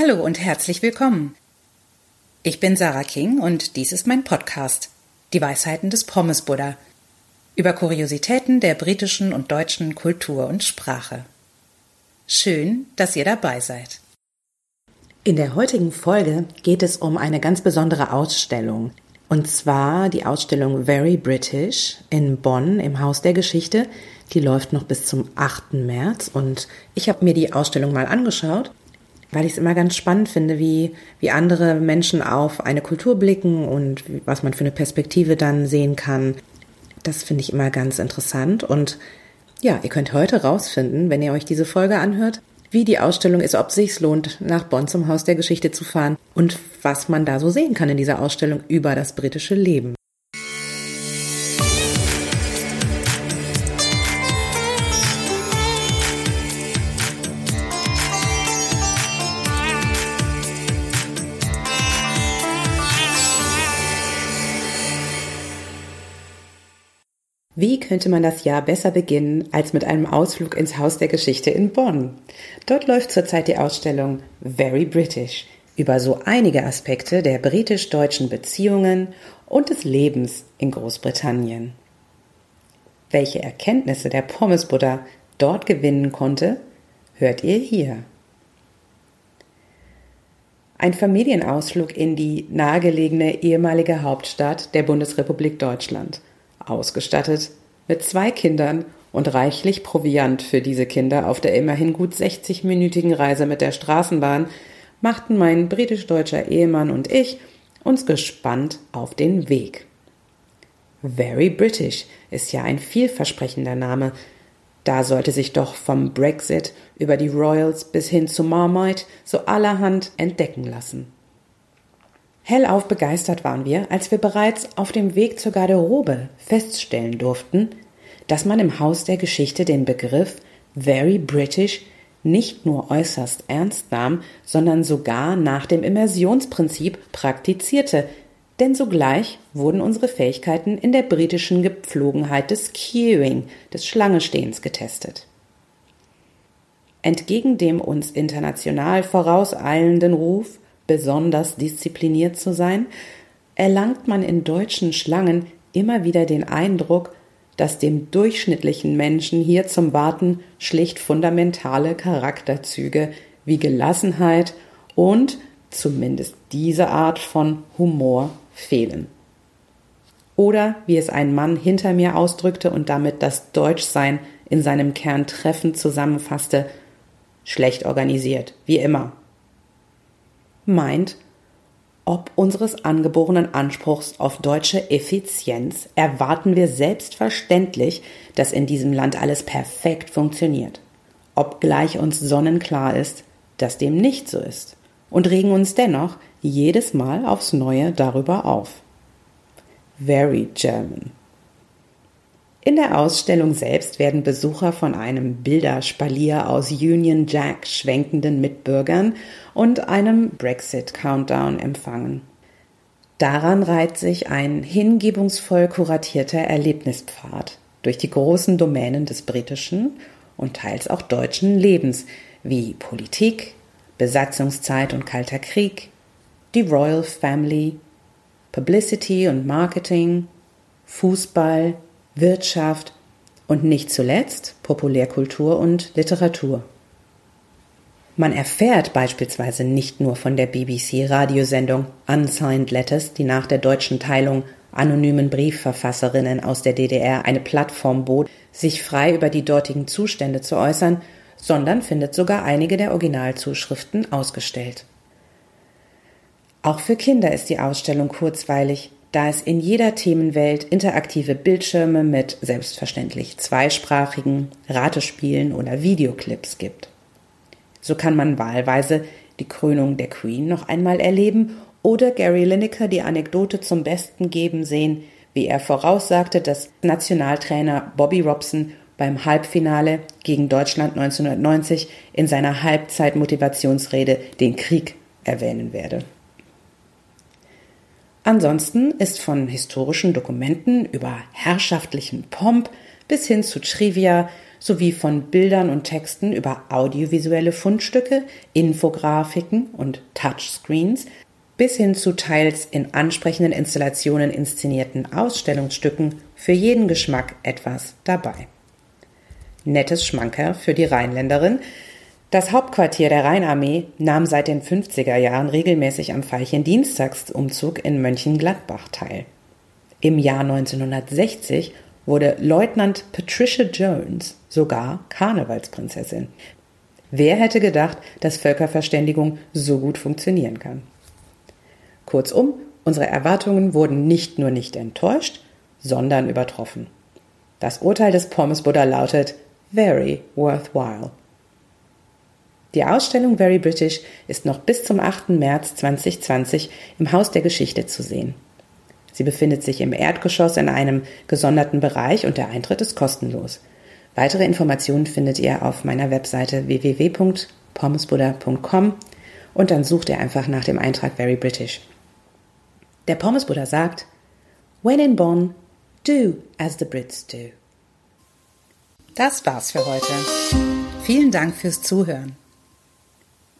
Hallo und herzlich willkommen. Ich bin Sarah King und dies ist mein Podcast, Die Weisheiten des Pommes Buddha, über Kuriositäten der britischen und deutschen Kultur und Sprache. Schön, dass ihr dabei seid. In der heutigen Folge geht es um eine ganz besondere Ausstellung. Und zwar die Ausstellung Very British in Bonn im Haus der Geschichte. Die läuft noch bis zum 8. März und ich habe mir die Ausstellung mal angeschaut weil ich es immer ganz spannend finde, wie, wie andere Menschen auf eine Kultur blicken und was man für eine Perspektive dann sehen kann. Das finde ich immer ganz interessant. Und ja, ihr könnt heute rausfinden, wenn ihr euch diese Folge anhört, wie die Ausstellung ist, ob sich's lohnt, nach Bonn zum Haus der Geschichte zu fahren und was man da so sehen kann in dieser Ausstellung über das britische Leben. Wie könnte man das Jahr besser beginnen als mit einem Ausflug ins Haus der Geschichte in Bonn? Dort läuft zurzeit die Ausstellung Very British über so einige Aspekte der britisch-deutschen Beziehungen und des Lebens in Großbritannien. Welche Erkenntnisse der Pommesbuddha dort gewinnen konnte, hört ihr hier. Ein Familienausflug in die nahegelegene ehemalige Hauptstadt der Bundesrepublik Deutschland – ausgestattet mit zwei Kindern und reichlich Proviant für diese Kinder auf der immerhin gut 60-minütigen Reise mit der Straßenbahn, machten mein britisch-deutscher Ehemann und ich uns gespannt auf den Weg. Very British ist ja ein vielversprechender Name. Da sollte sich doch vom Brexit über die Royals bis hin zu Marmite so allerhand entdecken lassen. Hellauf begeistert waren wir, als wir bereits auf dem Weg zur Garderobe feststellen durften, dass man im Haus der Geschichte den Begriff Very British nicht nur äußerst ernst nahm, sondern sogar nach dem Immersionsprinzip praktizierte, denn sogleich wurden unsere Fähigkeiten in der britischen Gepflogenheit des Queuing, des Schlangestehens getestet. Entgegen dem uns international vorauseilenden Ruf besonders diszipliniert zu sein, erlangt man in deutschen Schlangen immer wieder den Eindruck, dass dem durchschnittlichen Menschen hier zum Warten schlicht fundamentale Charakterzüge wie Gelassenheit und zumindest diese Art von Humor fehlen. Oder wie es ein Mann hinter mir ausdrückte und damit das Deutschsein in seinem Kern treffend zusammenfasste, schlecht organisiert, wie immer meint, ob unseres angeborenen Anspruchs auf deutsche Effizienz erwarten wir selbstverständlich, dass in diesem Land alles perfekt funktioniert, obgleich uns sonnenklar ist, dass dem nicht so ist, und regen uns dennoch jedes Mal aufs Neue darüber auf. Very German. In der Ausstellung selbst werden Besucher von einem Bilderspalier aus Union Jack schwenkenden Mitbürgern und einem Brexit Countdown empfangen. Daran reiht sich ein hingebungsvoll kuratierter Erlebnispfad durch die großen Domänen des britischen und teils auch deutschen Lebens wie Politik, Besatzungszeit und Kalter Krieg, die Royal Family, Publicity und Marketing, Fußball, Wirtschaft und nicht zuletzt Populärkultur und Literatur. Man erfährt beispielsweise nicht nur von der BBC-Radiosendung Unsigned Letters, die nach der deutschen Teilung anonymen Briefverfasserinnen aus der DDR eine Plattform bot, sich frei über die dortigen Zustände zu äußern, sondern findet sogar einige der Originalzuschriften ausgestellt. Auch für Kinder ist die Ausstellung kurzweilig, da es in jeder Themenwelt interaktive Bildschirme mit selbstverständlich zweisprachigen Ratespielen oder Videoclips gibt. So kann man wahlweise die Krönung der Queen noch einmal erleben oder Gary Lineker die Anekdote zum Besten geben sehen, wie er voraussagte, dass Nationaltrainer Bobby Robson beim Halbfinale gegen Deutschland 1990 in seiner Halbzeitmotivationsrede den Krieg erwähnen werde. Ansonsten ist von historischen Dokumenten über herrschaftlichen Pomp bis hin zu Trivia sowie von Bildern und Texten über audiovisuelle Fundstücke, Infografiken und Touchscreens bis hin zu teils in ansprechenden Installationen inszenierten Ausstellungsstücken für jeden Geschmack etwas dabei. Nettes Schmanker für die Rheinländerin. Das Hauptquartier der Rheinarmee nahm seit den 50er Jahren regelmäßig am Veilchen Dienstagsumzug in Mönchengladbach teil. Im Jahr 1960 wurde Leutnant Patricia Jones sogar Karnevalsprinzessin. Wer hätte gedacht, dass Völkerverständigung so gut funktionieren kann? Kurzum, unsere Erwartungen wurden nicht nur nicht enttäuscht, sondern übertroffen. Das Urteil des Pommes Buddha lautet very worthwhile. Die Ausstellung Very British ist noch bis zum 8. März 2020 im Haus der Geschichte zu sehen. Sie befindet sich im Erdgeschoss in einem gesonderten Bereich und der Eintritt ist kostenlos. Weitere Informationen findet ihr auf meiner Webseite www.pommesbuddha.com und dann sucht ihr einfach nach dem Eintrag Very British. Der Pommesbuddha sagt, When in Bonn, do as the Brits do. Das war's für heute. Vielen Dank fürs Zuhören.